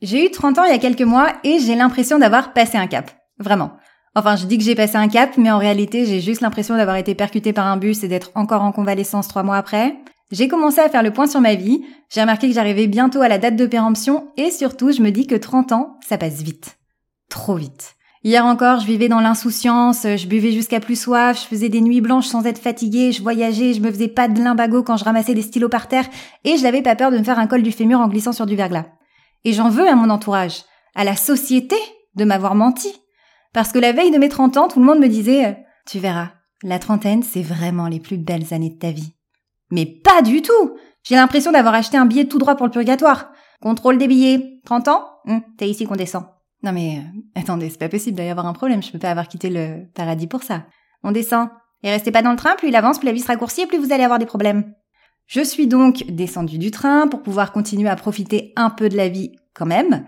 J'ai eu 30 ans il y a quelques mois et j'ai l'impression d'avoir passé un cap. Vraiment. Enfin, je dis que j'ai passé un cap, mais en réalité, j'ai juste l'impression d'avoir été percuté par un bus et d'être encore en convalescence trois mois après. J'ai commencé à faire le point sur ma vie, j'ai remarqué que j'arrivais bientôt à la date de péremption et surtout, je me dis que 30 ans, ça passe vite. Trop vite. Hier encore, je vivais dans l'insouciance, je buvais jusqu'à plus soif, je faisais des nuits blanches sans être fatiguée, je voyageais, je me faisais pas de limbago quand je ramassais des stylos par terre et je n'avais pas peur de me faire un col du fémur en glissant sur du verglas. Et j'en veux à mon entourage, à la société, de m'avoir menti. Parce que la veille de mes 30 ans, tout le monde me disait euh, Tu verras, la trentaine, c'est vraiment les plus belles années de ta vie. Mais pas du tout J'ai l'impression d'avoir acheté un billet tout droit pour le purgatoire. Contrôle des billets. 30 ans? Hum, T'es ici qu'on descend. Non mais, euh, attendez, c'est pas possible d'y avoir un problème, je peux pas avoir quitté le paradis pour ça. On descend. Et restez pas dans le train, plus il avance, plus la vie se raccourcit plus vous allez avoir des problèmes. Je suis donc descendue du train pour pouvoir continuer à profiter un peu de la vie quand même.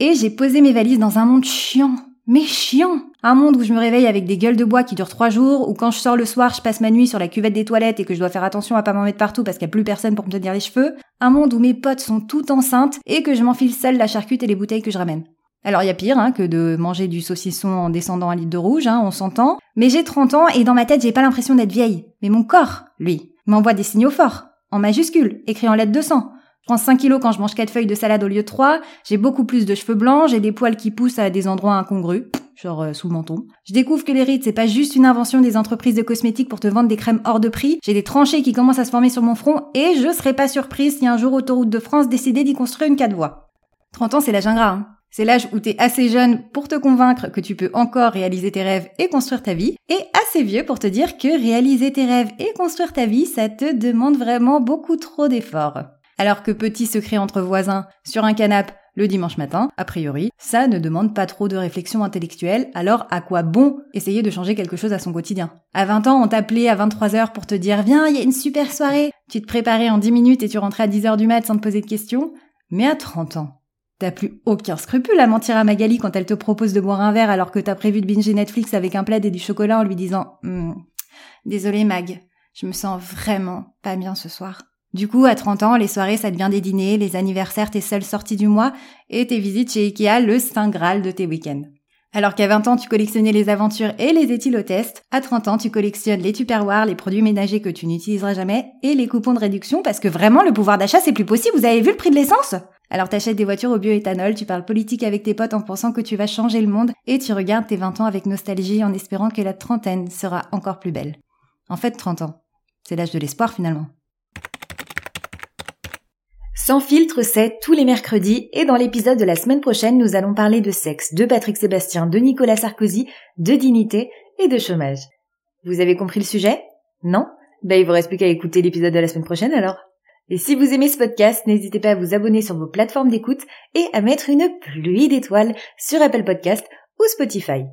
Et j'ai posé mes valises dans un monde chiant. Mais chiant Un monde où je me réveille avec des gueules de bois qui durent trois jours, où quand je sors le soir, je passe ma nuit sur la cuvette des toilettes et que je dois faire attention à pas m'en mettre partout parce qu'il n'y a plus personne pour me tenir les cheveux. Un monde où mes potes sont toutes enceintes et que je m'enfile seule la charcute et les bouteilles que je ramène. Alors il y a pire hein, que de manger du saucisson en descendant un litre de rouge, hein, on s'entend. Mais j'ai 30 ans et dans ma tête j'ai pas l'impression d'être vieille. Mais mon corps, lui, m'envoie des signaux forts en majuscule, écrit en lettres de sang. Je prends 5 kilos quand je mange 4 feuilles de salade au lieu de 3, j'ai beaucoup plus de cheveux blancs, j'ai des poils qui poussent à des endroits incongrus, genre euh, sous le menton. Je découvre que les rides, c'est pas juste une invention des entreprises de cosmétiques pour te vendre des crèmes hors de prix, j'ai des tranchées qui commencent à se former sur mon front, et je serais pas surprise si un jour Autoroute de France décidait d'y construire une 4 voies. 30 ans, c'est l'âge ingrat, hein. C'est l'âge où t'es assez jeune pour te convaincre que tu peux encore réaliser tes rêves et construire ta vie, et assez vieux pour te dire que réaliser tes rêves et construire ta vie, ça te demande vraiment beaucoup trop d'efforts. Alors que petit secret entre voisins sur un canapé le dimanche matin, a priori, ça ne demande pas trop de réflexion intellectuelle, alors à quoi bon essayer de changer quelque chose à son quotidien? À 20 ans, on t'appelait à 23h pour te dire Viens, il y a une super soirée Tu te préparais en 10 minutes et tu rentrais à 10h du mat sans te poser de questions. Mais à 30 ans, T'as plus aucun scrupule à mentir à Magali quand elle te propose de boire un verre alors que t'as prévu de binger Netflix avec un plaid et du chocolat en lui disant hm, Désolé Mag, je me sens vraiment pas bien ce soir. Du coup, à 30 ans, les soirées, ça devient des dîners, les anniversaires, tes seules sorties du mois, et tes visites chez Ikea, le saint graal de tes week-ends. Alors qu'à 20 ans, tu collectionnais les aventures et les éthylotests, à 30 ans, tu collectionnes les tupperwares, les produits ménagers que tu n'utiliseras jamais, et les coupons de réduction, parce que vraiment, le pouvoir d'achat, c'est plus possible, vous avez vu le prix de l'essence? Alors t'achètes des voitures au bioéthanol, tu parles politique avec tes potes en pensant que tu vas changer le monde, et tu regardes tes 20 ans avec nostalgie en espérant que la trentaine sera encore plus belle. En fait, 30 ans. C'est l'âge de l'espoir finalement. Sans filtre, c'est tous les mercredis et dans l'épisode de la semaine prochaine, nous allons parler de sexe, de Patrick Sébastien, de Nicolas Sarkozy, de dignité et de chômage. Vous avez compris le sujet? Non? Ben il vous reste plus qu'à écouter l'épisode de la semaine prochaine alors. Et si vous aimez ce podcast, n'hésitez pas à vous abonner sur vos plateformes d'écoute et à mettre une pluie d'étoiles sur Apple Podcast ou Spotify.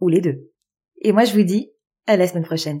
Ou les deux. Et moi je vous dis à la semaine prochaine.